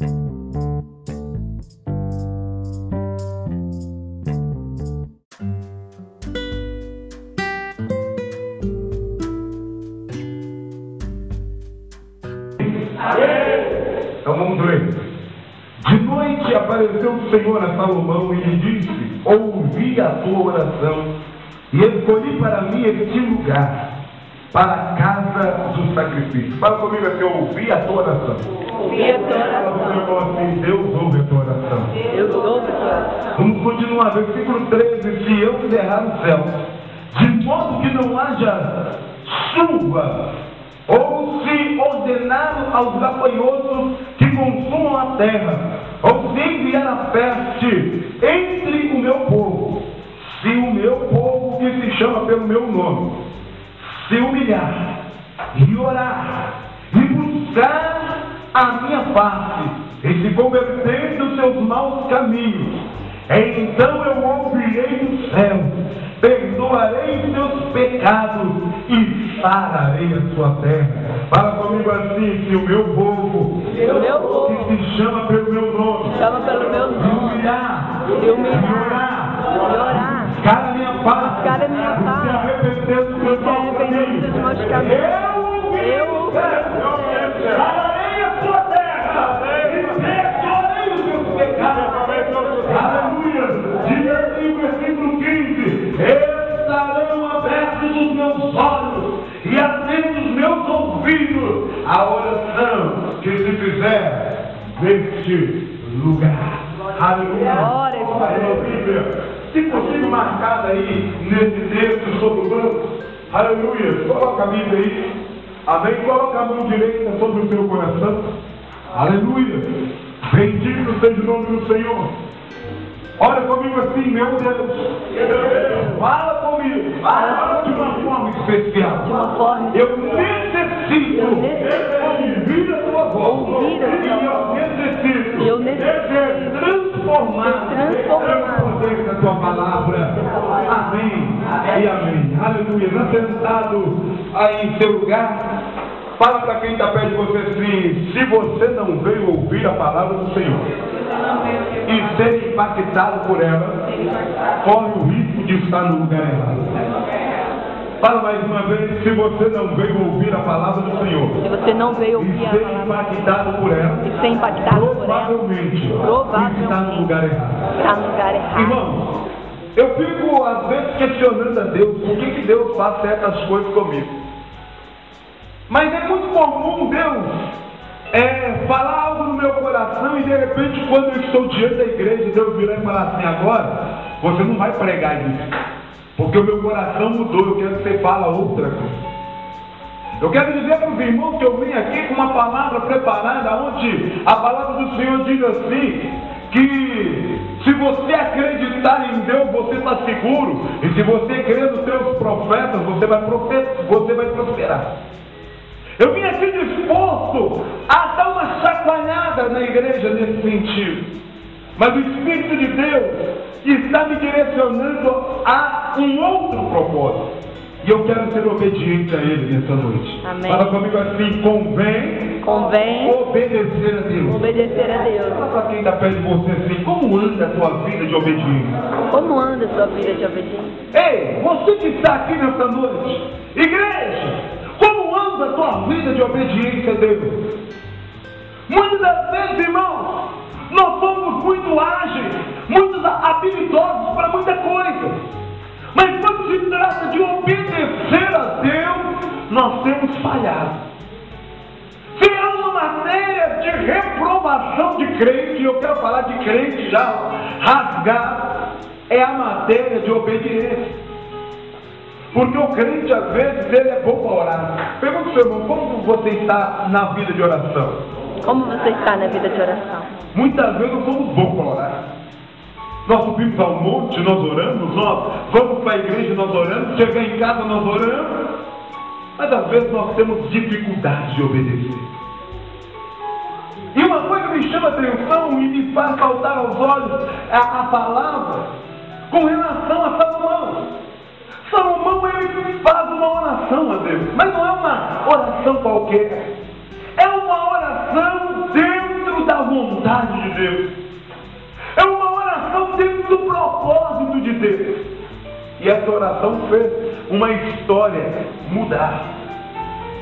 Então vamos ler. De noite apareceu o Senhor a Salomão e lhe disse: Ouvi a tua oração e escolhi para mim este lugar, para a casa do sacrifício. Fala comigo assim: Ouvi a tua oração. Deus ouve a tua oração. Deus ouve a tua oração. Vamos continuar, versículo 13: Se eu cerrar o céu, de modo que não haja chuva, ou se ordenar aos gafanhotos que consumam a terra, ou se enviar a peste entre o meu povo, se o meu povo que se chama pelo meu nome, se humilhar e orar e buscar a minha face e se converter dos seus maus caminhos, então eu ouvirei do céu, perdoarei os seus pecados e sararei a sua terra. Fala comigo assim, que o meu povo, Se o meu povo que se chama pelo meu nome, chama pelo meu nome, humilhar, e humilhar, orar, e orar, buscar a minha face, Buscar a minha face, se arrepender dos meus maus caminhos, Coloca a Bíblia aí. Amém? Coloca a mão direita sobre o teu coração. Aleluia! Bendito seja o nome do Senhor. Olha comigo assim, meu Deus. Fala comigo. Fala de uma forma especial. de uma forma Eu necessito Eu necessito ouvir a tua voz. ouvir a tua E eu voz. necessito eu necessito ser transformado pelo poder da tua palavra. Amém. E amém. Aleluia. Não sentado aí em seu lugar. Fala para quem está perto de você assim, se você não veio ouvir a palavra do Senhor e ser impactado por ela, corre o risco de estar no lugar errado. Fala mais uma vez, se você não veio ouvir a palavra do Senhor Se você não veio e ouvir a ser palavra impactado por ela, e ser impactado por ela, provavelmente Provavelmente. está no lugar errado. está no lugar errado. Irmãos, eu fico às vezes questionando a Deus por que, que Deus faz certas coisas comigo. Mas é muito comum Deus é, falar algo no meu coração e de repente quando eu estou diante da igreja, Deus virar e falar assim, agora você não vai pregar isso. Porque o meu coração mudou, eu quero que você fale outra coisa. Eu quero dizer para os irmãos que eu vim aqui com uma palavra preparada, onde a palavra do Senhor diz assim: que se você acreditar em Deus, você está seguro, e se você crer nos seus profetas, você vai, você vai prosperar. Eu vim aqui disposto a dar uma chacoalhada na igreja nesse sentido. Mas o Espírito de Deus está me direcionando a um outro propósito. E eu quero ser obediente a Ele nessa noite. Amém. Fala comigo assim: convém Convém obedecer a Deus. obedecer a Deus. Fala para quem está perto de você assim: como anda a tua vida de obediência? Como anda a sua vida de obediência? Ei, você que está aqui nessa noite, igreja, como anda a tua vida de obediência a Deus? Muitas das vezes, irmãos, nós somos muito ágeis, muito habilidosos para muita coisa. Mas quando se trata de obedecer a Deus, nós temos falhado. Se há uma matéria de reprovação de crente, e eu quero falar de crente já rasgado, é a matéria de obediência. Porque o crente, às vezes, ele é bom para orar. Pergunta seu irmão, como você está na vida de oração? Como você está na vida de oração? Muitas vezes nós somos bons para orar. Nós subimos ao monte, nós oramos, nós vamos para a igreja, nós oramos, chegar em casa, nós oramos. Mas às vezes nós temos dificuldade de obedecer. E uma coisa me chama a atenção e me faz saltar aos olhos é a, palavra com relação a Salomão. Salomão ele faz uma oração a Deus, mas não é uma oração qualquer. É uma oração dentro da vontade de Deus. É uma oração dentro do propósito de Deus. E essa oração fez uma história mudar.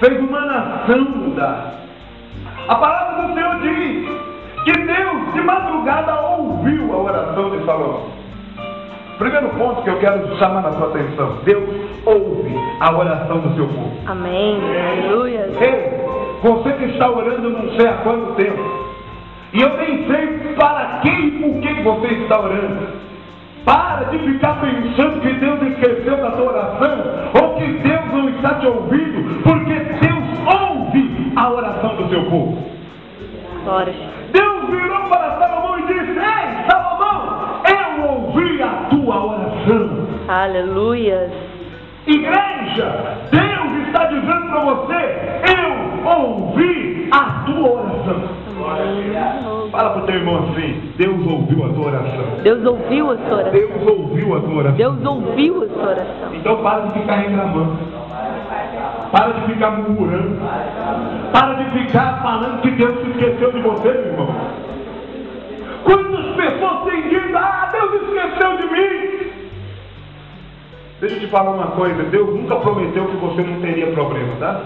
Fez uma nação mudar. A palavra do Senhor diz que Deus de madrugada ouviu a oração de Salomão. Primeiro ponto que eu quero chamar a sua atenção: Deus ouve a oração do seu povo. Amém. Aleluia. Ei, você que está orando não sei há quanto tempo, e eu nem sei para quem e por que você está orando. Para de ficar pensando que Deus esqueceu da tua oração, ou que Deus não está te ouvindo, porque Deus ouve a oração do seu povo. Glória. Deus virou para Salomão e disse: Ei, Salomão, eu ouvi a tua oração. Aleluia. Igreja, Deus está dizendo para você: Eu ouvi a tua oração. Fala para o teu irmão assim: Deus ouviu a tua oração. Deus ouviu a sua oração. Deus ouviu a tua oração. Deus ouviu a sua oração. Então para de ficar reclamando. Para de ficar murmurando. Para de ficar falando que Deus se esqueceu de você, meu irmão. Quantas pessoas têm dito, ah, Deus esqueceu de mim? Deixa eu te falar uma coisa, Deus nunca prometeu que você não teria problema, tá?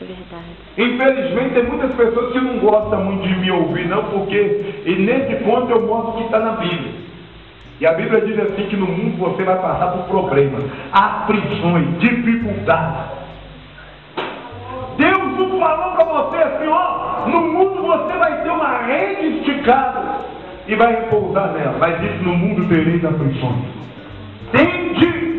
Verdade. Infelizmente tem muitas pessoas que não gostam muito de me ouvir, não, porque e nesse ponto eu mostro que está na Bíblia. E a Bíblia diz assim que no mundo você vai passar por problemas, aflições, dificuldades. Deus não falou para você assim, ó, no mundo você vai ter uma rede esticada e vai repousar nela. Mas diz no mundo tereis aflições. Tende.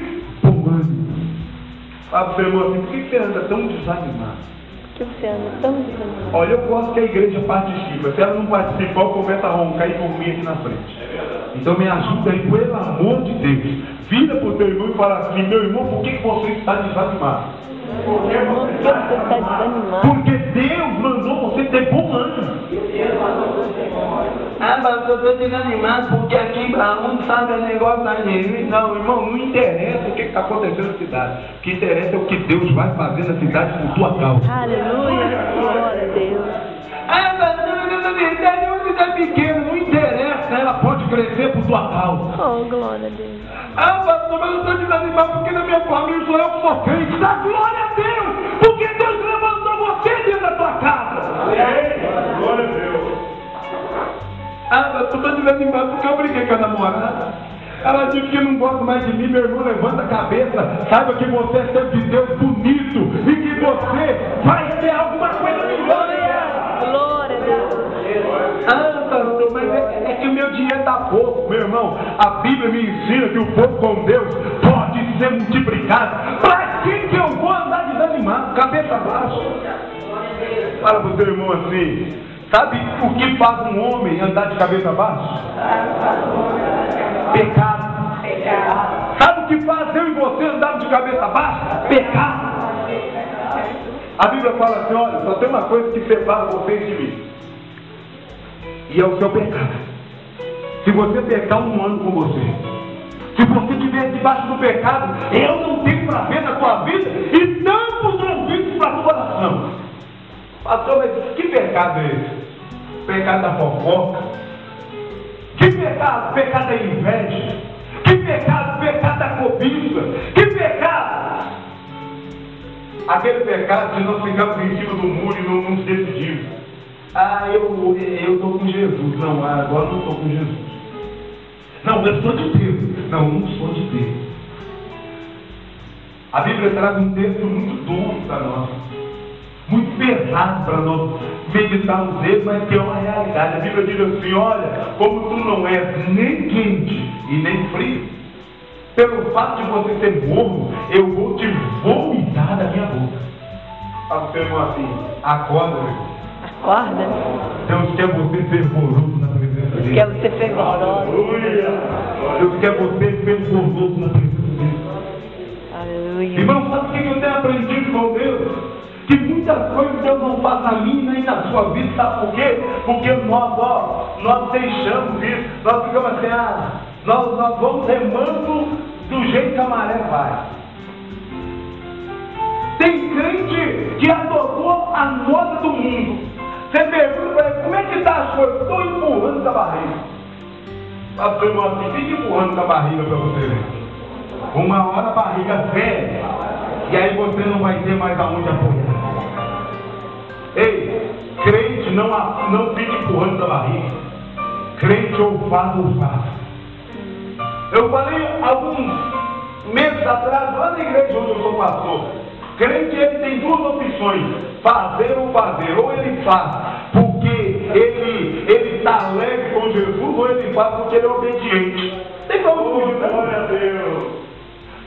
Seu irmão assim, por que você anda tão desanimado? Por que você anda tão desanimado? Olha, eu gosto que a igreja participe. Se ela não participar, eu começo a roncar e dormir aqui na frente. Então me ajuda aí, pelo amor de Deus. Vira para o teu irmão e fala assim, meu irmão, por que você está desanimado? Por que você está desanimado? Porque Deus mandou você ter bom ânimo. Ah, pastor, eu estou desanimado porque aqui a um sabe o negócio da gente. Não, irmão, não interessa o que está acontecendo na cidade. O que interessa é o que Deus vai fazer na cidade por tua causa. Aleluia. Glória a Deus. Ah, pastor, na verdade, é uma cidade pequena, não interessa, ela pode crescer por tua causa. Oh, glória a Deus. Ah, pastor, mas eu estou desanimado porque na minha família sou eu que sou crente. Dá glória a Deus, porque Deus levantou você dentro da tua casa. Glória a Deus. Ah, pastor, estou desanimado porque eu briguei com a namorada. Ela disse que não gosta mais de mim, meu irmão, levanta a cabeça. Saiba que você é ser de Deus bonito e que você vai ter alguma coisa melhor. Glória a Deus. Ah, pastor, mas é, é que o meu dinheiro está pouco, meu irmão. A Bíblia me ensina que o povo com Deus pode ser multiplicado. Para que, que eu vou andar desanimado, cabeça baixa? Fala para o seu irmão assim: sabe o que faz um homem andar de cabeça baixa? Pecado. Sabe o que faz eu e você andar de cabeça baixa? Pecado. A Bíblia fala assim: olha, só tem uma coisa que separa vocês de mim. E é o seu pecado. Se você pecar, não ando com você. Se você estiver debaixo do pecado, eu não tenho prazer na tua vida e não os ouvidos para a tua oração. Pastor, mas que pecado é esse? Pecado da fofoca? Que pecado? Pecado da inveja? Que pecado? Pecado da cobiça? Que pecado? Aquele pecado de nós ficarmos em cima do muro e não nos decidirmos. Ah, eu estou com Jesus. Não, agora não estou com Jesus. Não, eu sou de Deus. Não, não sou de Deus. A Bíblia traz um texto muito duro para nós. Muito pesado para nós meditarmos nele, mas que é uma realidade. A Bíblia diz assim: olha, como tu não és nem quente e nem frio, pelo fato de você ser morno, eu vou te vomitar da minha boca. Fala o seu irmão assim: acorda. Acorda. Deus quer você fervoroso na presença dele. Quer você fervoroso. Aleluia. Deus quer você fervoroso na presença dele. Aleluia. Irmão, sabe o que eu tenho aprendido com Deus? muita coisa Deus não faz na minha nem na sua vida, sabe por quê? Porque nós, ó, nós deixamos isso, nós ficamos assim, ah, nós, nós vamos remando do jeito que a maré vai. Tem crente que adotou a moda do mundo. Você pergunta para ele, como é que está as coisas? Estou empurrando essa barriga. Pastor, irmão, fica empurrando essa barriga para você ver. Uma hora a barriga feia, e aí você não vai ter mais aonde apoiar. Ei, crente não, não fica empurrando da barriga. Crente ou faz ou faz. Eu falei alguns meses atrás, lá na igreja onde eu sou pastor. Crente ele tem duas opções: fazer ou fazer. Ou ele faz porque ele ele está leve com Jesus, ou ele faz porque ele é obediente. Tem como fugir, né? Glória a Deus.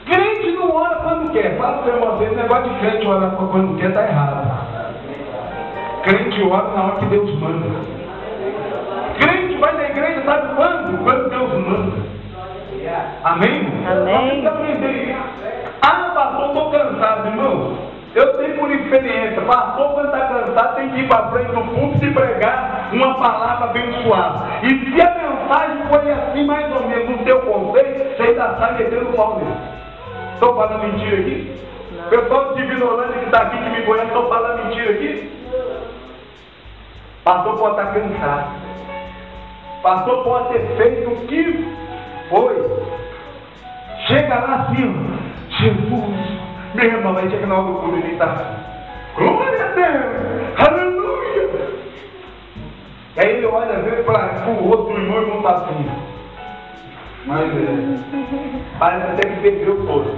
Crente não ora quando quer. Fala para uma vez, negócio de crente orar quando quer está errado. Crente ora na hora que Deus manda. Crente vai na igreja, sabe quando? Quando Deus manda. Amém? Amém. Ah, pastor, estou cansado, irmão. Eu tenho por experiência, pastor, quando está cansado, tem que ir para frente do púlpito e pregar uma palavra abençoada. E se a mensagem foi assim, mais ou menos, no teu conceito, você ainda está metendo o pau nele. Estou falando mentira aqui? O pessoal de Divinolândia que está aqui, que me conhece, estou falando mentira aqui? Pastor pode estar cansado. Pastor pode ter feito o que foi. Chega lá assim, Jesus, meu irmão, aí chega na hora do culto e está. Glória a Deus! Aleluia! E aí ele olha vezes para o outro irmão e não está assim. Mas é, parece até que perdeu todo.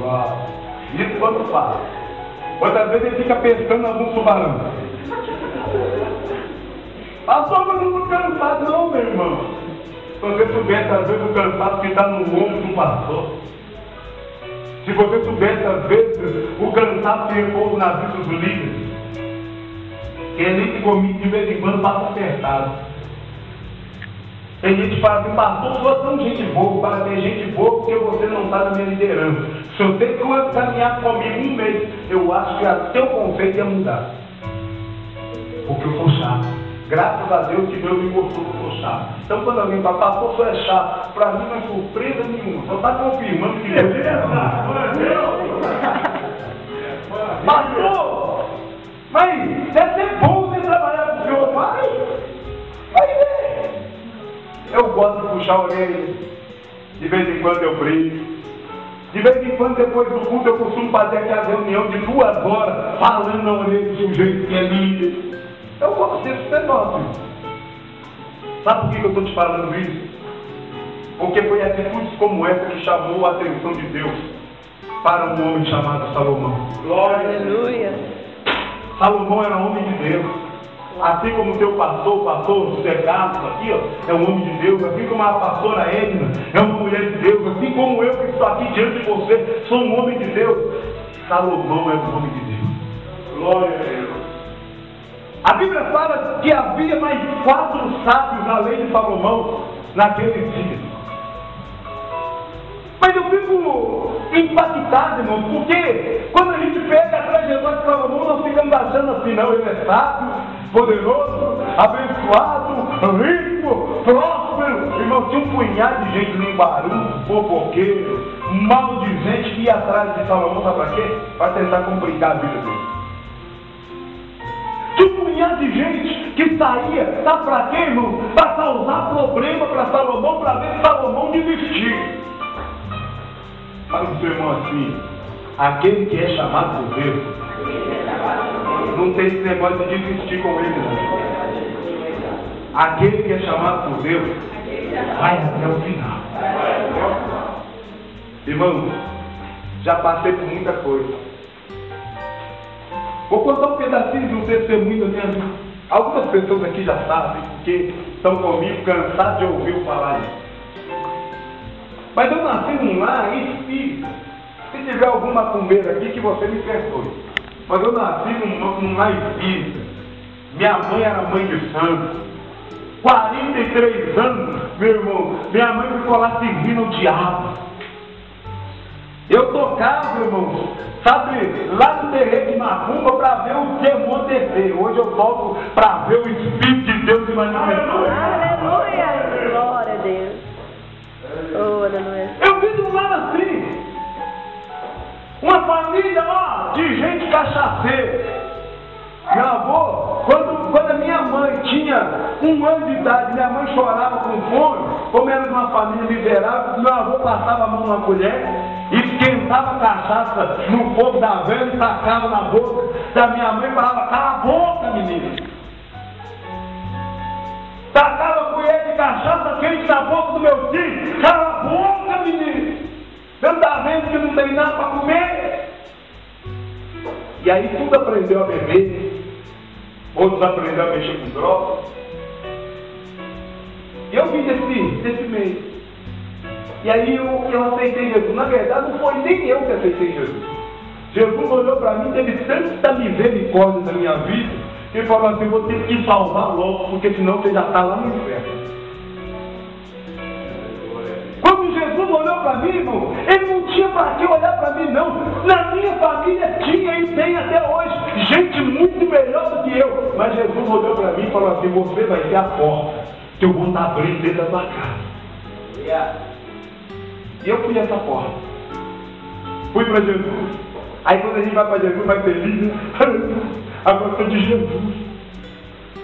Uau! Isso quando fala. Outras vezes ele fica pescando algum tubarão. Mas eu não cansado não, meu irmão. Se você soubesse, às vezes, o cansaço que está no ombro do pastor. Se você soubesse, às vezes, o cansaço que repousa na vida dos líderes. Que ele comigo de vez em quando passa apertado. Tem gente que fala assim, pastor, sou tão gente boa, para ter gente boa porque você não está na minha liderança. Se eu tenho que caminhar comigo um mês, eu acho que o teu conceito ia mudar. Porque eu sou chato. Graças a Deus que Deus me mostrou que eu sou chato. Então quando alguém fala, pastor, sou é chato, para mim não é surpresa nenhuma. Só está confirmando que Deus é Pastor, mas deve ser bom você trabalhar com o Senhor, vai. Vai. Eu gosto de puxar a orelha. De vez em quando eu brinco. De vez em quando, depois do culto, eu costumo fazer aquela reunião de duas horas, falando na orelha do sujeito que é líder. Eu gosto desse negócio. Sabe por que eu estou te falando isso? Porque foi atitudes como essa que chamou a atenção de Deus para um homem chamado Salomão. Glória. Aleluia. Salomão era homem de Deus. Assim como o teu pastor, pastor José Carlos aqui, ó, é um homem de Deus, assim como a pastora Edna é uma mulher de Deus, assim como eu que estou aqui diante de você, sou um homem de Deus. Salomão é um homem de Deus. Glória a Deus. A Bíblia fala que havia mais quatro sábios além de Salomão naquele dia. Mas eu fico impactado, irmão, porque quando a gente pega a trajetória de Salomão, nós ficamos achando assim, não, ele é sábio, poderoso, abençoado, rico, próspero. Irmão, tinha um punhado de gente barulho, fofoqueiro, maldizente que ia atrás de Salomão, sabe para quê? Para tentar complicar a vida dele. Um punhado de gente que saía, sabe para quê, irmão? Para causar problema para Salomão, para ver Salomão desistir. Fala o seu irmão assim, aquele que é chamado por Deus, não tem esse negócio de desistir com ele, não. Aquele que é chamado por Deus, vai até o final. Irmão, já passei por muita coisa. Vou contar um pedacinho de um testemunho da minha vida. Algumas pessoas aqui já sabem, porque estão comigo cansados de ouvir falar isso. Mas eu nasci num lar espírita. Se tiver alguma macumbeira aqui, que você me perdoe. Mas eu nasci num, num espírita. Minha mãe era mãe de santo. 43 anos, meu irmão. Minha mãe ficou lá servindo o diabo. Eu tocava, irmão, sabe, lá no terreiro de Macumba para ver o demônio descer. Hoje eu toco para ver o Espírito de Deus se manifestar. Família, ó, de gente cachaceira. Meu avô, quando, quando a minha mãe tinha um ano de idade, minha mãe chorava com fome, como era de uma família miserável, meu avô passava a mão numa colher, esquentava a cachaça no fogo da velha e tacava na boca da minha mãe e falava, cala a boca, menino. Tacava a colher de cachaça quente na boca do meu tio, cala a boca, menino. Está vendo que não tem nada para comer? E aí tudo aprendeu a beber, outros aprenderam a mexer com drogas. Eu vim desse, desse. E aí eu, eu aceitei Jesus. Na verdade, não foi nem eu que aceitei Jesus. Jesus olhou para mim, teve tanta misericórdia na minha vida, que falou assim, vou ter que salvar logo, porque senão você já está lá no inferno. Irmão, ele não tinha para que olhar para mim, não. Na minha família tinha e tem até hoje gente muito melhor do que eu. Mas Jesus olhou para mim e falou assim: Você vai ser a porta que eu vou estar abrindo dentro da tua casa. E eu fui essa porta. Fui para Jesus. Aí quando a gente vai para Jesus, vai feliz, né? Agora estou de Jesus.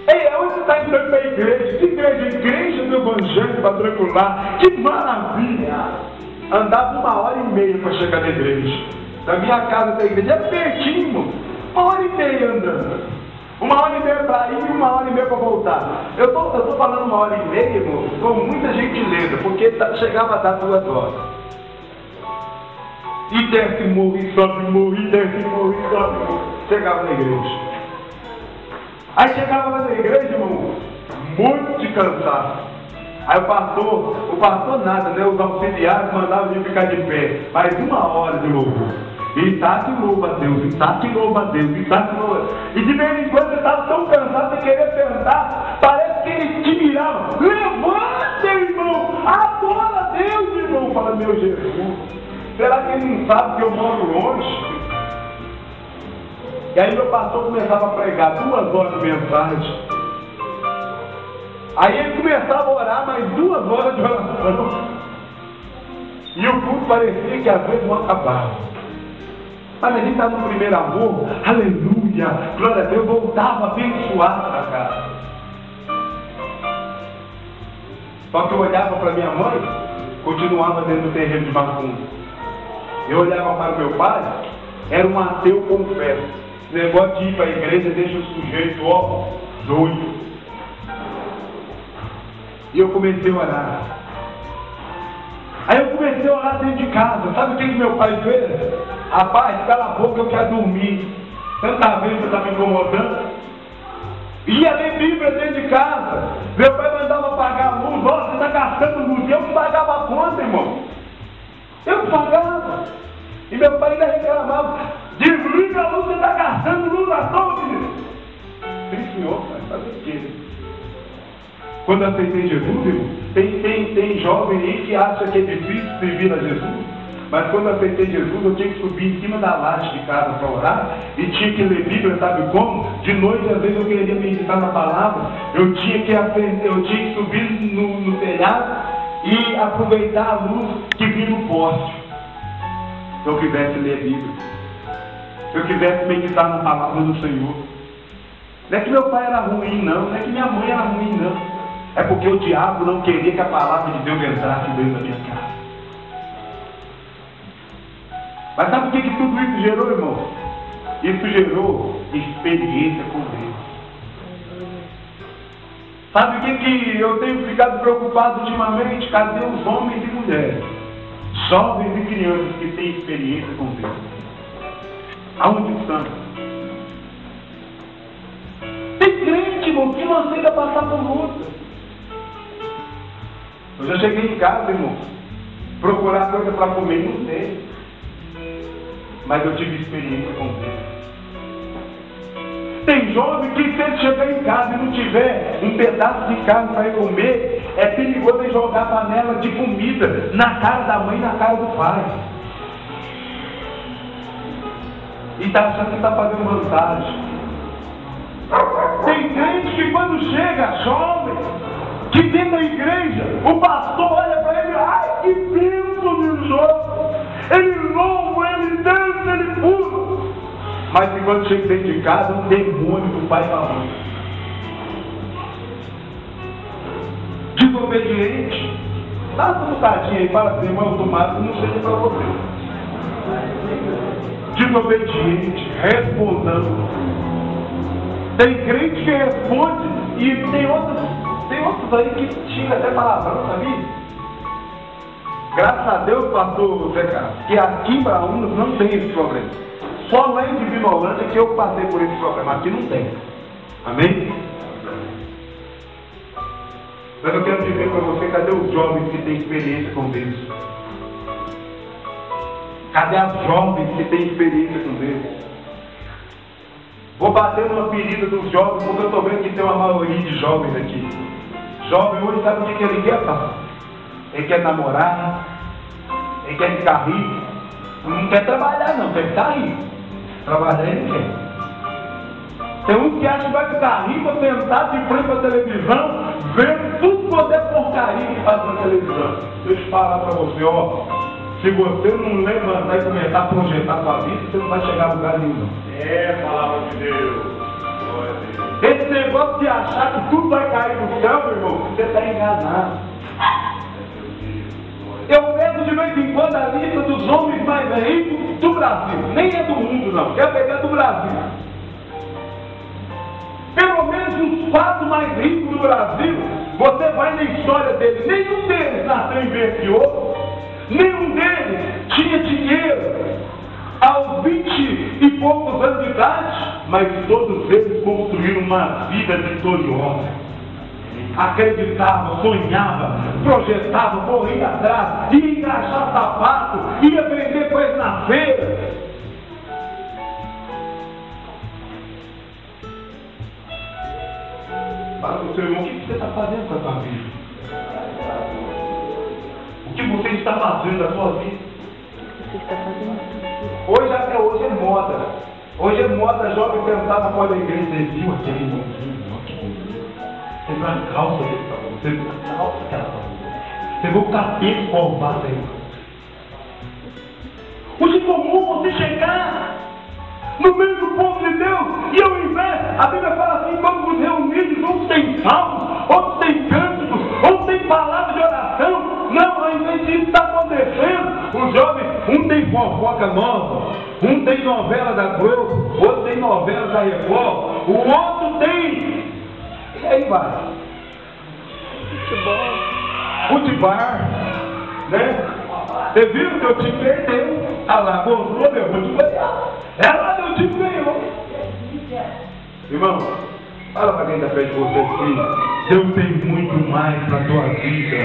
Ei, onde você está entrando para a igreja? Que igreja? Igreja do Evangelho Patricular. Que maravilha! Andava uma hora e meia para chegar na igreja. Da minha casa até a igreja é pertinho, uma hora e meia andando. Uma hora e meia para ir e uma hora e meia para voltar. Eu estou eu tô falando uma hora e meia, irmão, com muita gentileza, porque tá, chegava a dar duas horas. E desce morro, e sobe morro, e desce morro, e sobe morro. Chegava na igreja. Aí chegava lá na igreja, irmão, muito de cansaço. Aí o pastor, o pastor nada, né? Os auxiliares mandavam ele ficar de pé. Mais uma hora de louvor. E tá que louva a Deus, e tá que a Deus, e tá que louva. E de vez em quando você estava tão cansado de querer sentar, parece que ele te mirava. Levanta, irmão! Adora a Deus, irmão! Fala, meu Jesus. Será que ele não sabe que eu moro longe? E aí meu pastor começava a pregar duas horas de mensagem. Aí ele começava a orar mais duas horas de oração. E o culto parecia que às vezes não acabava. Mas a gente está no primeiro amor, aleluia, glória a Deus, voltava abençoado para casa. Só que eu olhava para minha mãe, continuava dentro do terreno de macumba. Eu olhava para meu pai, era um ateu confesso. Negócio de ir para a igreja deixa o sujeito, ó, doido. E eu comecei a orar. Aí eu comecei a orar dentro de casa. Sabe o que, meu pai fez? Rapaz, cala a boca, eu quero dormir. Você está vendo que está me incomodando? Ia ler Bíblia dentro de casa. Meu pai mandava pagar a luz. Nossa, você está gastando luz. Eu pagava a conta, irmão. Eu pagava. E meu pai ainda reclamava. Desliga a luz, você está gastando luz à toa, menino. Sim, senhor, pai, fazer o quê? Quando aceitei Jesus, tem, tem, tem jovem aí que acha que é difícil servir a Jesus. Mas quando aceitei Jesus, eu tinha que subir em cima da laje de casa para orar e tinha que ler Bíblia, sabe como? De noite, às vezes, eu queria meditar na palavra, eu tinha que, aprender, eu tinha que subir no, no telhado e aproveitar a luz que vinha no poste. Se eu quisesse ler Bíblia, se eu quisesse meditar na palavra do Senhor. Não é que meu pai era ruim, não, não é que minha mãe era ruim, não. É porque o diabo não queria que a palavra de Deus entrasse dentro da minha casa. Mas sabe o que, que tudo isso gerou, irmão? Isso gerou experiência com Deus. Sabe o que, que eu tenho ficado preocupado ultimamente? Cadê os homens e mulheres? Jovens e crianças que têm experiência com Deus. Aonde estão? Tem crente, irmão, que não aceita passar por luta. Eu já cheguei em casa, irmão, procurar coisa para comer, não tem mas eu tive experiência com Deus. Tem jovem que se ele chegar em casa e não tiver um pedaço de carne para comer, é perigoso ele jogar panela de comida na cara da mãe e na cara do pai. E está achando que está fazendo vantagem. Tem crente que quando chega jovem, que dentro da igreja, o pastor olha para ele, ai que bênção de jovem. Ele louva, ele dança, ele pula. Mas que quando chega dentro de casa, um demônio do pai da mãe. desobediente. Dá uma bocadinha aí para ser irmão tomado, não seja para você. Desobediente, respondendo. Tem crente que responde e tem outros, tem outros aí que xinga até palavrão, sabia? Graças a Deus, pastor Zé Carlos, que aqui em Braúnas não tem esse problema. Só lá em Divinolândia que eu passei por esse problema. Aqui não tem. Amém? Mas eu quero dizer para você, cadê os jovens que têm experiência com Deus? Cadê as jovens que têm experiência com Deus? Vou bater numa ferida dos jovens, porque eu estou vendo que tem uma maioria de jovens aqui. Jovem hoje sabe o que ele quer, pastor? Ele quer namorar, ele quer ficar rico. Não quer trabalhar não, quer ficar rico. Trabalhar ele quer. Tem um que acha que vai ficar rico sentado de frente à televisão, vendo tudo quanto é porcaria que faz na televisão. Deixa eu falar para você, ó. Se você não levantar e começar a projetar sua vida, você não vai chegar a lugar nenhum. É, palavra de Deus. Esse negócio de achar que tudo vai cair do céu, meu irmão, você está enganado. Eu vejo de vez em quando a lista dos homens mais ricos do Brasil. Nem é do mundo, não. Quer pegar do Brasil. Pelo menos os quatro mais ricos do Brasil, você vai na história deles. Nenhum deles nasceu ouro. Nenhum deles tinha dinheiro aos vinte e poucos anos de idade, mas todos eles construíram uma vida vitoriosa acreditava, sonhava, projetava, corria atrás, ia engraxar sapato, ia vender coisa na feira. Fala para o seu irmão, o que você está fazendo com a sua vida? O que você está fazendo da sua vida? Hoje até hoje é moda. Hoje é moda jovem na porta da igreja, você viu aquele irmãozinho? Ó, que bonito. Você viu a calça dele pra você? Você viu a calça que ela tá usando? Você viu o capeta colvado aí? Hoje é comum você chegar no meio do povo de Deus e ao invés, a Bíblia fala assim, vamos nos reunir, uns tem salmos, outros tem outros tem palavras de oração. Não, ao invés disso está acontecendo. Os jovens, um tem fofoca nova, um tem novela da Globo, outro tem novela da Record, o outro tem. E aí vai. futebol. Futebar, né? Você viu que o time perdeu? Ah lá, gostou, meu, vou te ganhar. Ela meu time ganhou. Irmão, fala para quem está perto de você assim, Deus tem muito mais para a tua vida.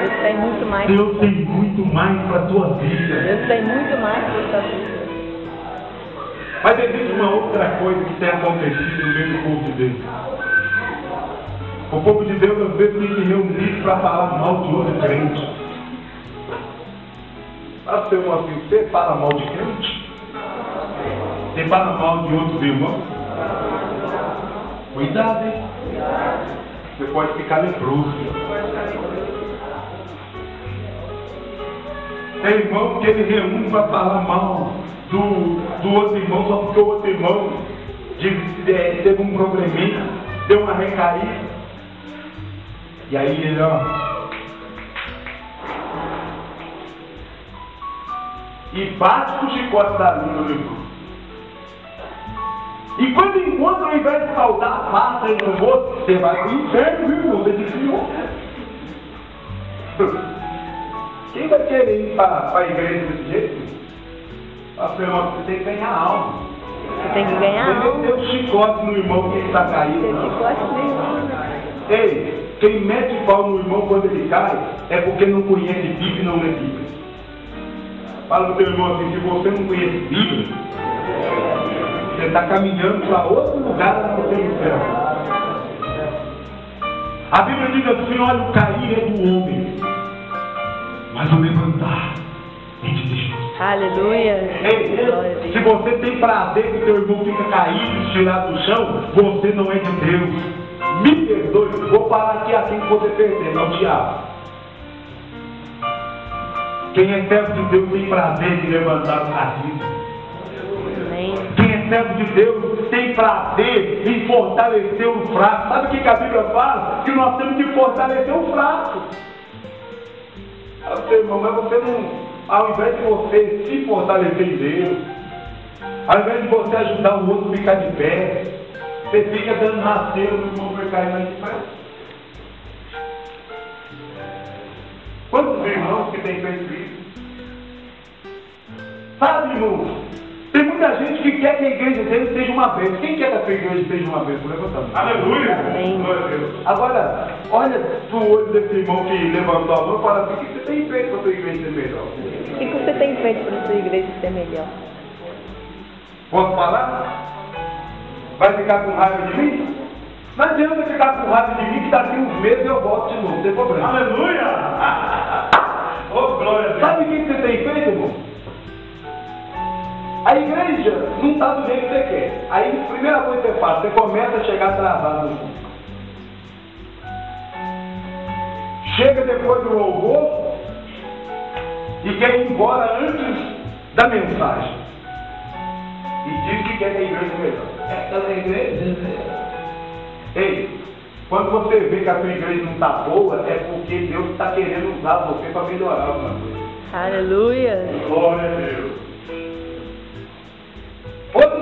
Deus tem muito mais. Deus tem muito mais para a tua vida. Deus tem muito mais para sua vida. Mas existe uma outra coisa que tem acontecido no meio do povo de Deus. O povo de Deus às vezes tem se reunir para falar mal de outro crente. Para seu irmão assim, você fala mal de crente? Você fala mal de outros irmãos? Cuidado, hein? Você pode ficar leproso. Tem irmão que ele reúne para falar mal do, do outro irmão, só porque o outro irmão teve um probleminha, deu uma recaída. E aí ele, ó. E bate o chicote da língua do irmão. E quando encontra, ao invés de saudar, passa no rosto, você vai para o inferno, viu, irmão? Você desviou. Quem vai querer ir para a igreja desse jeito? Pastor, irmão, você tem que ganhar alma. Você tem que ganhar Você alma. meteu um chicote no irmão que está caído. Você não. chicote nenhum. Ei, quem mete pau no irmão quando ele cai é porque não conhece Bíblia e não lê Bíblia. Fala pro teu irmão assim, se você não conhece Bíblia, você está caminhando para outro lugar lá no seu inferno. A Bíblia diz assim, olha, o cair é do homem, mas o levantar é de Deus. Aleluia. Ei, se você tem prazer que teu irmão fica caído, tirado do chão, você não é de Deus. Me perdoe, vou parar aqui assim que você perder, não diabo. Quem é servo de Deus tem prazer de levantar o caído. Que servo de Deus tem prazer em fortalecer o fraco. Sabe o que a Bíblia fala? Que nós temos que fortalecer o fraco. Eu sei, irmão, mas você não, ao invés de você se fortalecer em Deus, ao invés de você ajudar o outro a ficar de pé, você fica dando nascer no irmão vai cair lá de. Quantos irmãos que têm feito isso? Sabe, irmão? Tem muita gente que quer que a igreja dele seja uma vez. Quem quer que a sua igreja seja uma vez? Levanta a mão. Aleluia. Amém. Glória a Deus. Agora, olha pro olho desse irmão que levantou a mão e fala assim, o que você tem feito para a sua igreja ser melhor? O que, você tem feito para a sua igreja ser melhor? Posso falar? Vai ficar com raiva de mim? Não adianta ficar com raiva de mim que daqui uns meses eu volto de novo, tem problema. Aleluia. Oh, glória a Deus. Sabe o que você tem feito, não está do jeito que você quer. Aí, a primeira coisa que você faz, você começa a chegar culto. Chega depois do louvor e quer ir embora antes da mensagem. E diz que quer que a igreja melhor. Essa é a igreja. Ei, quando você vê que a sua igreja não está boa, é porque Deus está querendo usar você para melhorar alguma coisa. Aleluia. Glória a Deus.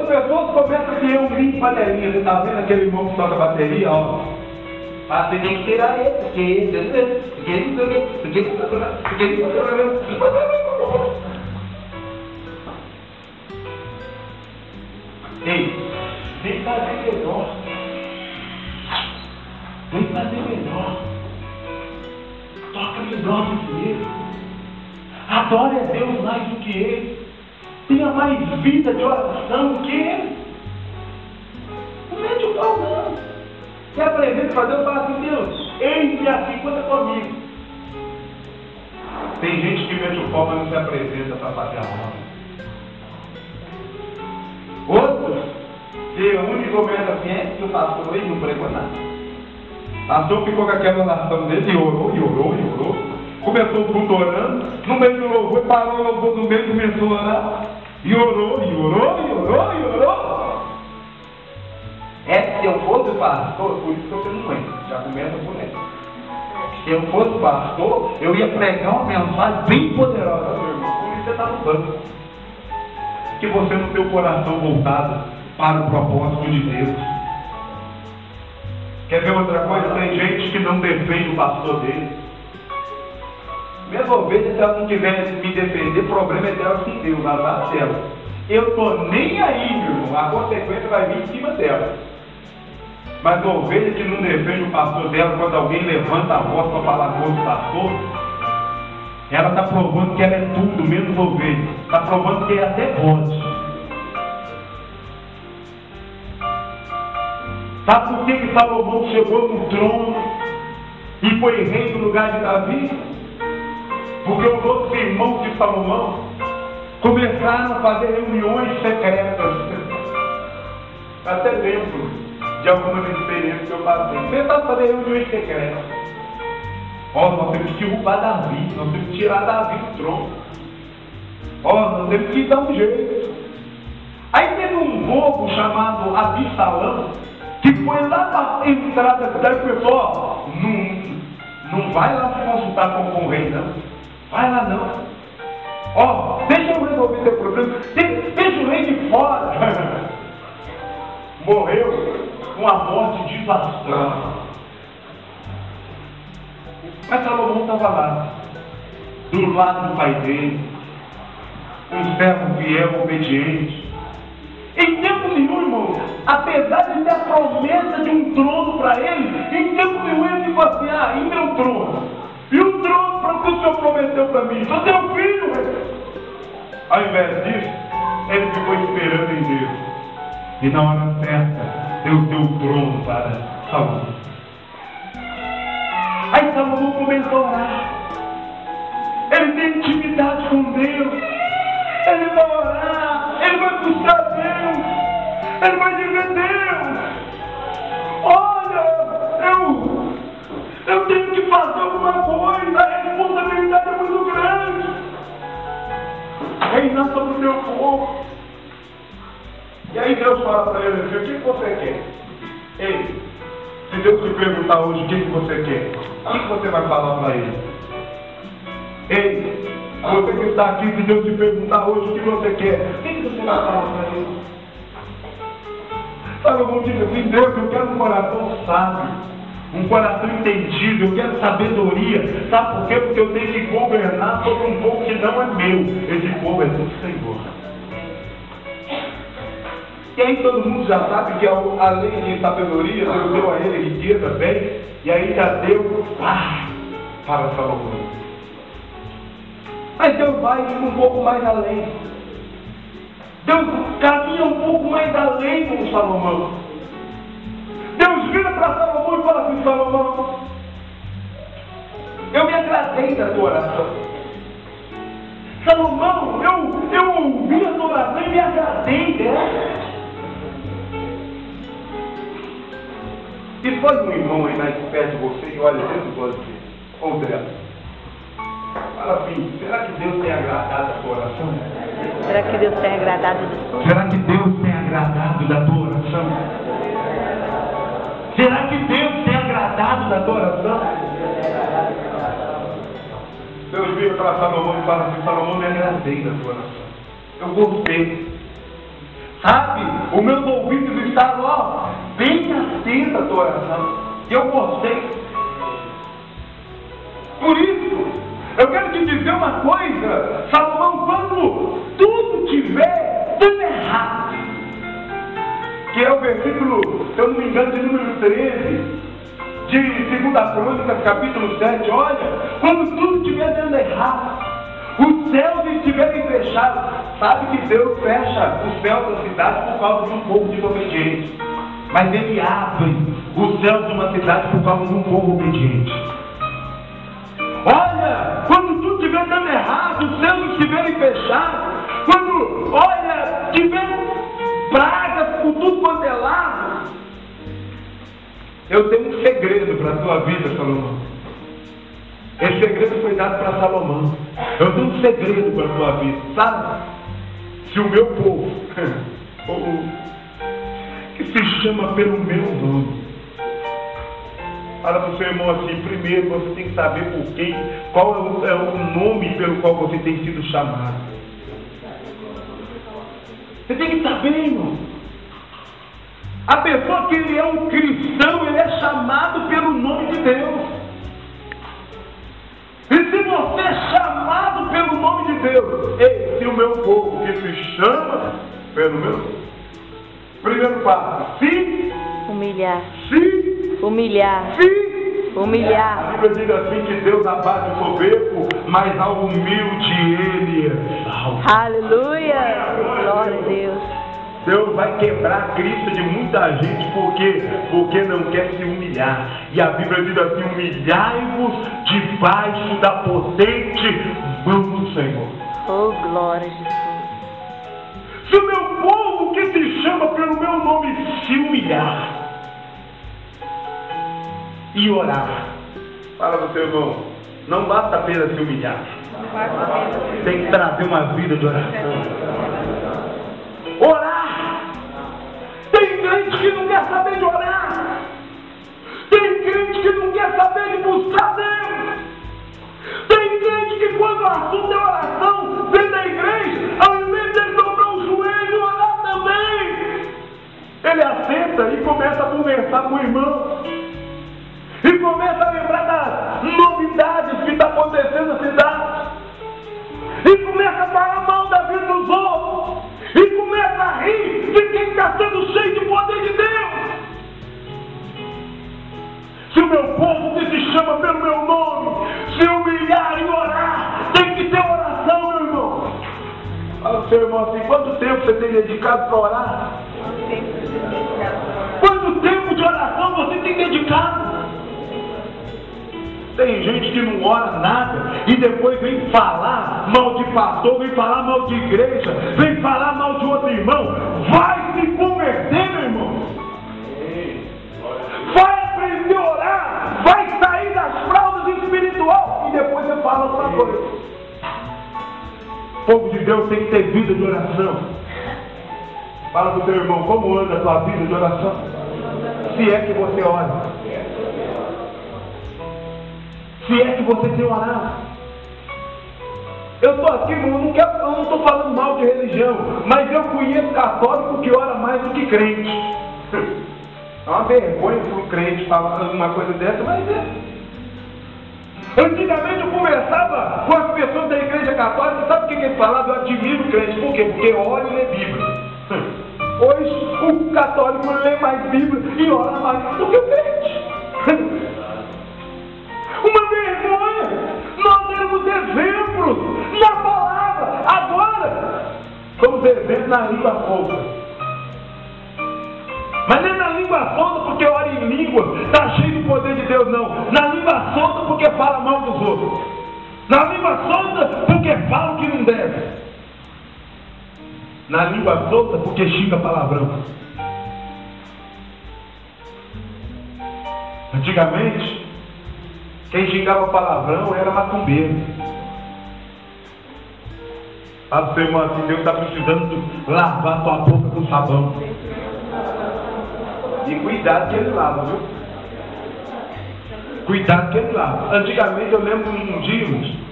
Outras pessoas começam a um limpo panelinha. Você está vendo aquele irmão que toca bateria, ó? Ah, você tem que tirar ele, porque ele, porque ele, porque ele, porque ele, porque ele, porque ele. Ei, vem fazer melhor. Vem fazer melhor. Toca melhor do que ele. Adore a Deus mais do que ele. Tenha mais vida de oração que o pau, não. Se apresenta para Deus e fala assim, Deus, eis-me aqui, conta comigo. Tem gente que mete o pau, mas não se apresenta para fazer a obra. Outros reúne e começa assim, é que o pastor ele não pregou nada. Pastor ficou com aquela oração dele e orou, e orou, e orou. Começou o culto orando, no meio do louvor, parou o louvor no meio começou a orar. E orou, e orou, e orou, e orou. É, se eu fosse pastor, por isso que você não entra, já começa por essa. Se eu fosse pastor, eu ia pregar uma mensagem bem poderosa, meu irmão. Por isso você está no banco. Que você não tem o coração voltado para o propósito de Deus. Quer ver outra coisa? Tem gente que não defende o pastor dele. Mesmo ovelha, se ela não tiver me defender, problema é dela com Deus, azar dela. Eu estou nem aí, meu irmão. A consequência vai vir em cima dela. Mas a ovelha que não defende o pastor dela, quando alguém levanta a voz para falar contra o pastor, ela está provando que ela é tudo, menos ovelha. Está provando que é até pode. Sabe por que, que Salomão chegou no trono e foi rei no lugar de Davi? Porque os outros irmãos de Salomão começaram a fazer reuniões secretas. Até lembro de algumas experiências que eu passei. A fazer reuniões secretas. Ó, nós temos que derrubar Davi, nós temos que tirar Davi do trono. Ó, nós temos que dar um jeito. Aí teve um bobo chamado Absalão, que foi lá para a entrada da cidade e falou, ó, não, não vai lá se consultar com o rei, não. Vai lá não. Ó, deixa eu resolver teu problema. De- Deixa o rei de fora. Morreu com a morte devastante. Mas Salomão estava lá, do lado do pai dele, um servo fiel, obediente. Em tempo nenhum, irmão, apesar de ter a promessa de um trono para ele, em tempo nenhum ele ficou assim, ah, e meu trono? E o trono para que o Senhor prometeu para mim? Sou teu filho. Ao invés disso, ele ficou esperando em Deus. E na hora certa, Deus deu o trono para Salomão. Aí Salomão começou a orar. Ele tem intimidade com Deus. Ele vai orar. Ele vai buscar Deus. Ele vai dizer, Deus, olha, eu, eu tenho que fazer alguma coisa. A responsabilidade é muito grande. Reinar sobre o meu povo. E aí o que você quer? Ei, se Deus te perguntar hoje o que você quer, o que você vai falar para ele? Ei, você que está aqui, se Deus te perguntar hoje o que você quer, o que você vai falar para ele? Salomão disse assim, Deus, eu quero um coração sábio um coração entendido, eu quero sabedoria. Sabe por quê? Porque eu tenho que governar sobre um povo que não é meu. Esse povo é do Senhor. E aí todo mundo já sabe que além de sabedoria, Deus deu a ele riqueza, bem, e aí já deu ah, para Salomão. Mas Deus vai um pouco mais além. Deus caminha um pouco mais além com Salomão. Salomão eu me agradei da tua oração. Salomão, eu, eu ouvi a tua oração e me agradei dela. E foi um irmão aí mais perto de você e olha dentro do olho dele. André. Fala assim, será que Deus tem agradado da tua oração? Será que Deus tem agradado da tua Será que Deus tem agradado da tua oração? Será que Da tua oração? Deus vira para Salomão e fala assim, Salomão, me agradei da tua oração. Eu gostei. Sabe, os meus ouvidos estavam ó, bem atentos à tua oração. E eu gostei. Por isso, eu quero te dizer uma coisa, Salomão, quando tudo tiver tudo errado, que é o versículo, se eu não me engano, de número 13, de 2 Crônicas, capítulo 7, olha, quando tudo estiver dando errado, os céus estiverem fechados, sabe que Deus fecha os céus da cidade por causa de um povo desobediente. Mas ele abre os céus de uma cidade por causa de um povo obediente. Olha, quando tudo estiver dando errado, os céus estiverem fechados, quando, olha, tiver pragas por tudo quanto é lado. Eu tenho um segredo para a tua vida, Salomão. Esse segredo foi dado para Salomão. Eu tenho um segredo para a tua vida, sabe? Se o meu povo, que se chama pelo meu nome, Fala para o seu irmão assim, primeiro você tem que saber por quem, qual é o, é o nome pelo qual você tem sido chamado. Você tem que saber, irmão. A pessoa que ele é um cristão, ele é chamado pelo nome de Deus. E se você é chamado pelo nome de Deus, esse é o meu povo que se chama pelo meu Primeiro passo, se humilhar. Se humilhar. Se Humilhar. A Bíblia diz assim que Deus abate o soberbo, mas ao humilde ele exalta. Aleluia. Glória a Deus. Deus vai quebrar a crista de muita gente porque, porque não quer se humilhar. E a Bíblia diz assim: humilhai-vos debaixo da potente mão do Senhor. Oh, glória a Jesus. Se o meu povo que se chama pelo meu nome se humilhar, e orar. Fala para o seu irmão, não basta apenas se humilhar. Tem que trazer uma vida de oração. Orar! Tem crente que não quer saber de orar. Tem crente que não quer saber de buscar Deus. Tem crente que quando o assunto é oração, vem da igreja, ao invés de dobrar o joelho e orar também, ele assenta e começa a conversar com o irmão e começa a lembrar das novidades que está acontecendo na cidade. E começa a falar mal da vida dos outros. Começa a rir de quem está sendo cheio de poder de Deus. Se o meu povo que se chama pelo meu nome se humilhar e orar, tem que ter oração, meu irmão. Fala seu irmão assim, quanto tempo você tem dedicado para orar? Quanto tempo de oração você tem dedicado? Tem gente que não ora nada e depois vem falar mal de pastor, vem falar mal de igreja, vem falar mal de outro irmão. Vai se converter, meu irmão. Vai aprender a orar, vai sair das fraldas espiritual e depois você fala outra coisa. O povo de Deus tem que ter vida de oração. Fala pro teu irmão, como anda a tua vida de oração? Se é que você ora. Se é que você tem orado. Eu estou aqui, eu não estou falando mal de religião, mas eu conheço católico que ora mais do que crente. É uma vergonha para o crente falar uma coisa dessa, mas é. Antigamente eu conversava com as pessoas da igreja católica, sabe o que, que eles falavam? Eu admiro o crente, por quê? Porque ora e lê Bíblia. Hoje o católico lê mais Bíblia e ora mais do que o crente. Uma vergonha! Nós temos exemplos na palavra. Agora, somos exemplos na língua pouca. Mas nem na língua solta porque ora em língua, está cheio do poder de Deus, não. Na língua solta porque fala mal dos outros. Na língua solta porque fala o que não deve. Na língua solta porque xinga palavrão. Antigamente, quem xingava palavrão era macumbeiro. Pro seu irmão assim, Deus está precisando lavar tua boca com sabão. E cuidado que ele lava, viu? Cuidado que ele lava. Antigamente eu lembro um dia,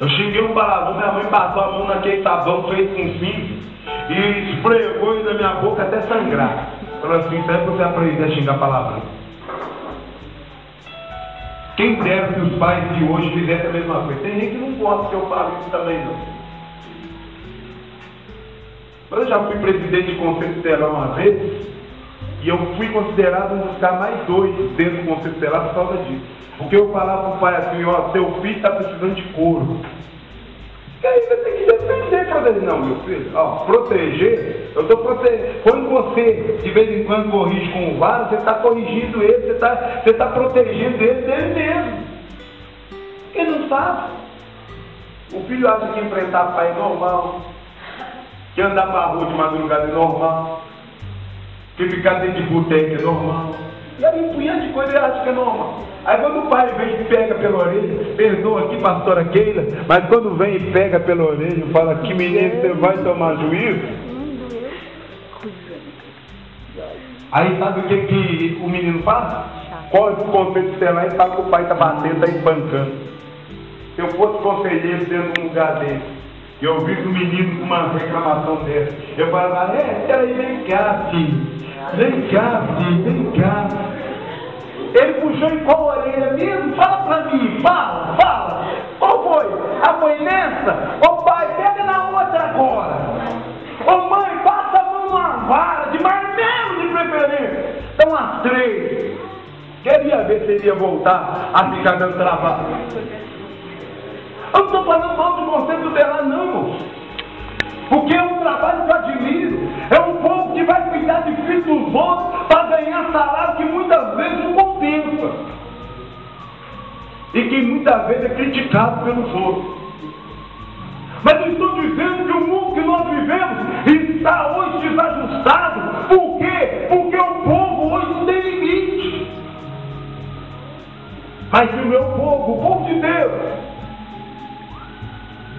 eu xinguei um palavrão, minha mãe passou a mão naquele sabão feito com fim e esfregou na minha boca até sangrar. Falou assim, será você aprender a xingar palavrão? Quem dera que os pais de hoje fizessem a mesma coisa. Tem gente que não gosta que eu fale isso também, não. Mas eu já fui presidente de conselho tutelar uma vez e eu fui considerado um dos caras mais doidos dentro do conselho tutelar por causa disso. Porque eu falava para o pai assim, ó, seu filho está precisando de couro. E aí você tem que defender para ele, não, meu filho. Ó, proteger, eu estou protegendo. Quando você de vez em quando corrige com o vara, você está corrigindo ele, você está você tá protegendo ele dele mesmo. Quem não sabe? O filho acha que enfrentar pai é normal, que andar para a rua de madrugada é normal, que ficar dentro de boteca é normal. E aí um punhado de coisa ele acha que é normal. Aí quando o pai vem e pega pela orelha, perdoa aqui, pastora Keila, mas quando vem e pega pela orelha e fala que menino você vai tomar juízo, aí sabe o que, que o menino faz? Corre pro conselho estelar e sabe que o pai está batendo, está espancando. Se eu fosse conselheiro dentro de um lugar desse, e eu vi o menino com uma reclamação dessa, eu falava, é, peraí, vem cá, filho. Vem cá, filho, vem cá. Ele puxou em qual orelha mesmo? Fala pra mim, fala, fala. Qual foi? A foi nessa? Ô pai, pega na outra agora. Ô mãe, passa a mão numa vara, de mais mesmo de preferência. Então as três. Queria ver se ele ia voltar a ficar dando trabalho. Eu não estou falando mal do conceito tutelar, não, moço. Porque é um trabalho que eu admiro. É um que vai cuidar de filhos dos outros para ganhar salário que muitas vezes não compensa. E que muitas vezes é criticado pelos outros. Mas eu estou dizendo que o mundo que nós vivemos está hoje desajustado. Por quê? Porque o povo hoje não tem limite. Mas o meu povo, o povo de Deus,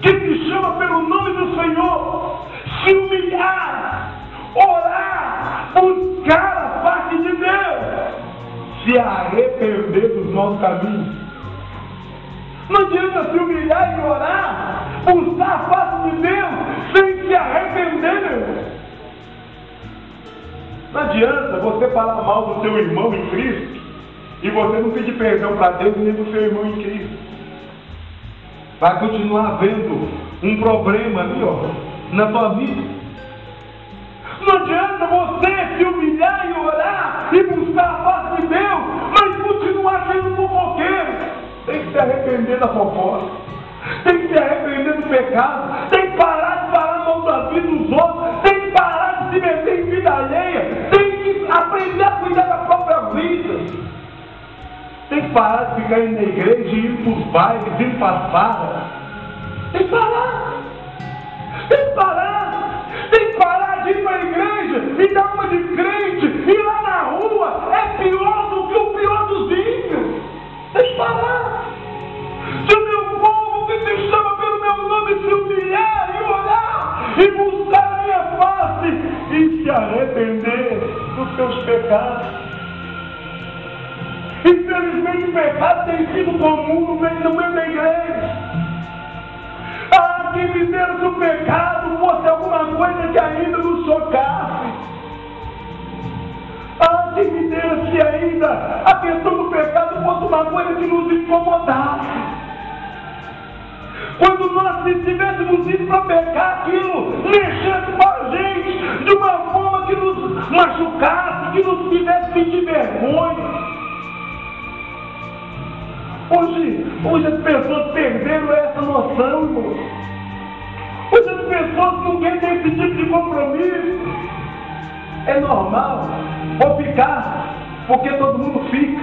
que se chama pelo nome do Senhor, se humilhar, orar, buscar a parte de Deus, se arrepender dos maus caminhos. Não adianta se humilhar e orar, buscar a face de Deus, sem se arrepender, meu irmão. Não adianta você falar mal do seu irmão em Cristo e você não pedir perdão para Deus nem do seu irmão em Cristo vai continuar havendo um problema ali, ó, na tua vida. E buscar a paz de Deus, mas continuar sendo fofoqueiro. Tem que se arrepender da fofoca. Tem que se arrepender do pecado. Tem que parar de falar mal da vida dos outros. Tem que parar de se meter em vida alheia. Tem que aprender a cuidar da própria vida. Tem que parar de ficar indo na igreja e ir para os bailes, ir para as farras. Tem que parar. Tem que parar. Tem que parar de ir para a igreja e dar uma de crente. E pior do que o pior dos ímpios. Que parar. Se o meu povo que se chama pelo meu nome se humilhar e orar e buscar a minha face e se arrepender dos seus pecados. Infelizmente o pecado tem sido comum no meio, no meio da igreja. Ah, que dera se o pecado fosse alguma coisa que ainda nos chocasse. Ah, que me dera se ainda a questão do pecado fosse uma coisa que nos incomodasse. Quando nós tivéssemos ido para pecar aquilo, mexendo com a gente de uma forma que nos machucasse, que nos fizesse de vergonha. Hoje, hoje as pessoas perderam essa noção. Hoje as pessoas não querem ter esse tipo de compromisso. É normal. Vou ficar, porque todo mundo fica.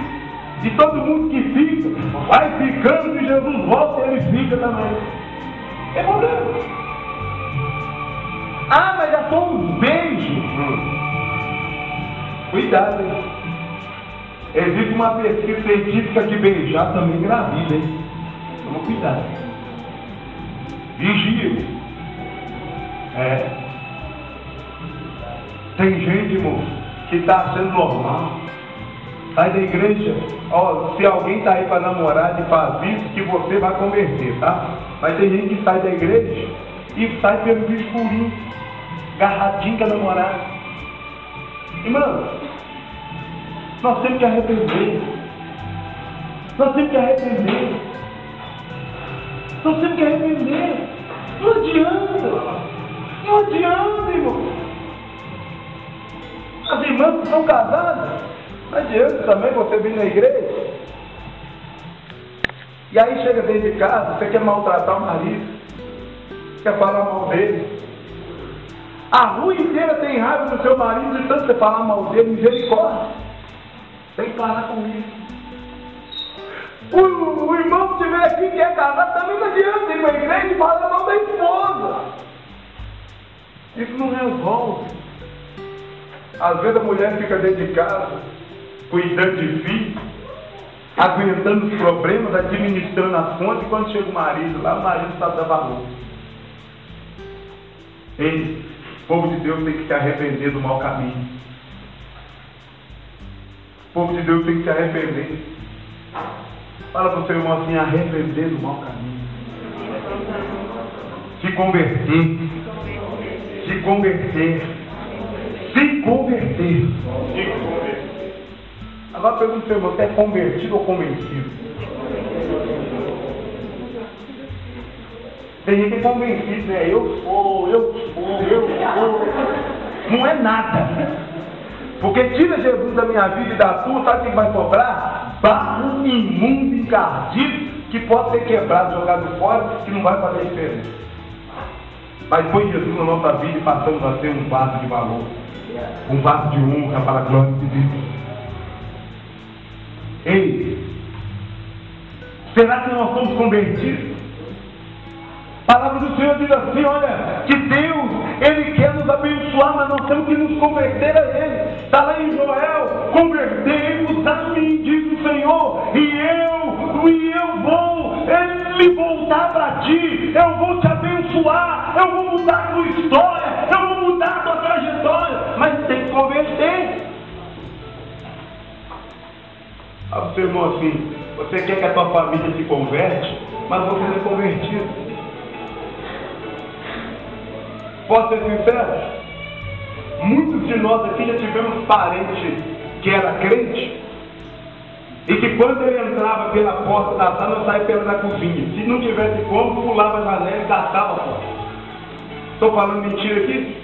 E todo mundo que fica, vai ficando, e Jesus volta, ele fica também. É problema. Ah, mas já só um beijo. Hum. Cuidado, hein? Existe uma pesquisa científica de beijar também engravida, hein? Toma cuidado. Vigia. É. Tem gente, irmão, que está achando normal. Sai da igreja, ó, se alguém está aí para namorar e faz isso, que você vai converter, tá? Mas tem gente que sai da igreja e sai pelo escurinho, garradinho com a namorada. Irmão, nós temos que arrepender. Nós temos que arrepender. Nós temos que arrepender. Não adianta. Não adianta, irmão. As irmãs que estão casadas, não adianta também você vir na igreja. E aí chega dentro de casa, você quer maltratar o marido, quer falar mal dele. A rua inteira tem raiva do seu marido de tanto você falar mal dele, misericórdia. Tem que parar com isso. O, o irmão que estiver aqui que é casado também não adianta ir para a igreja e falar mal da esposa. Isso não resolve. Às vezes a mulher fica dentro de casa, cuidando de filhos, aguentando os problemas, administrando as contas, e quando chega o marido lá, o marido está dando valor. Ei, o povo de Deus tem que se arrepender do mau caminho. O povo de Deus tem que se arrepender. Fala para o seu irmão assim, arrepender do mau caminho. Se converter. Se converter. Se converter. Agora pergunta para você é convertido ou convencido? Tem gente que é convencido, né? Eu sou, eu sou, eu sou. Não é nada. Porque tira Jesus da minha vida e da tua, sabe o que vai sobrar? Barro imundo, encardido, que pode ser quebrado, jogado fora, que não vai fazer diferença. Mas põe Jesus na nossa vida e passamos a ser um vaso de valor. Um vaso de honra para a glória de Deus. Ei, será que nós somos convertidos? A palavra do Senhor diz assim: olha, que Deus, Ele quer nos abençoar, mas nós temos que nos converter a Ele. Está lá em Joel: convertei-vos a mim, diz o Senhor, e eu, e eu vou me voltar para ti, eu vou te abençoar, eu vou mudar a tua história, eu vou mudar a tua trajetória, mas tem que converter. Fala seu irmão assim: você quer que a tua família se converte, mas você não é convertido. Posso ser sincero? Muitos de nós aqui já tivemos parente que era crente e que quando ele entrava pela porta da sala, saía pela da cozinha. Se não tivesse como, pulava a janela e gastava a porta. Estou falando mentira aqui?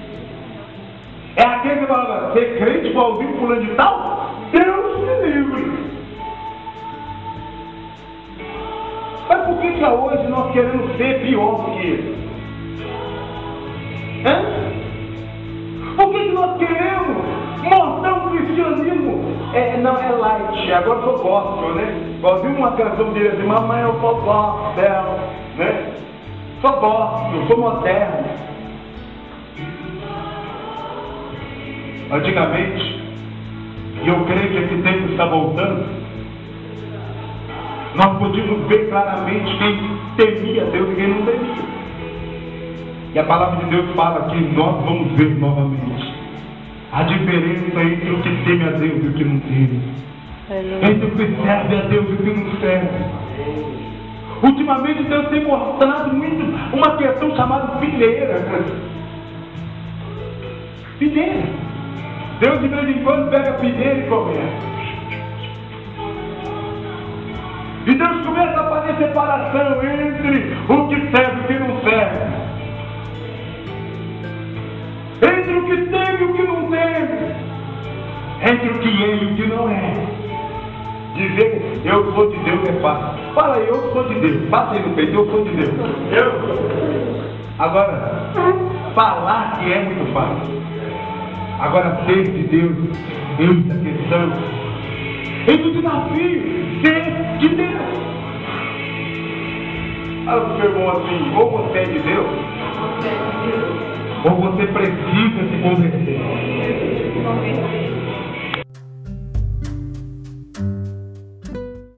É aquele que fala, ser crente para ouvir fulano de tal? Deus me livre. Mas por que, que hoje nós queremos ser pior do que ele? Hã? Por que, que nós queremos mostrar o cristianismo? É, não é light, agora eu gospel, né? Ouvi uma canção dele assim, mamãe eu sou gospel, né? Sou gospel, sou moderno. Antigamente, e eu creio que esse tempo está voltando, nós podíamos ver claramente quem temia Deus e quem não temia. E a palavra de Deus fala que nós vamos ver novamente. a diferença entre o que teme a Deus e o que não teme. Entre o que serve a Deus e o que não serve. Ultimamente Deus tem mostrado muito uma questão chamada fileira. Fileira. Deus de vez em quando pega fileira e começa. E Deus começa a fazer separação entre o que serve e o que não serve. Entre o que teme e o que não teme. Entre o que é e o que não é. Dizer eu sou de Deus é fácil. Fala aí, eu sou de Deus. Passa aí no peito, eu sou de Deus. Eu. Agora, falar que é muito fácil. Agora, ser de Deus, eis a questão. Eis o desafio, ser de Deus. Fala pro seu irmão assim, ou você é de Deus, ou você precisa se converter.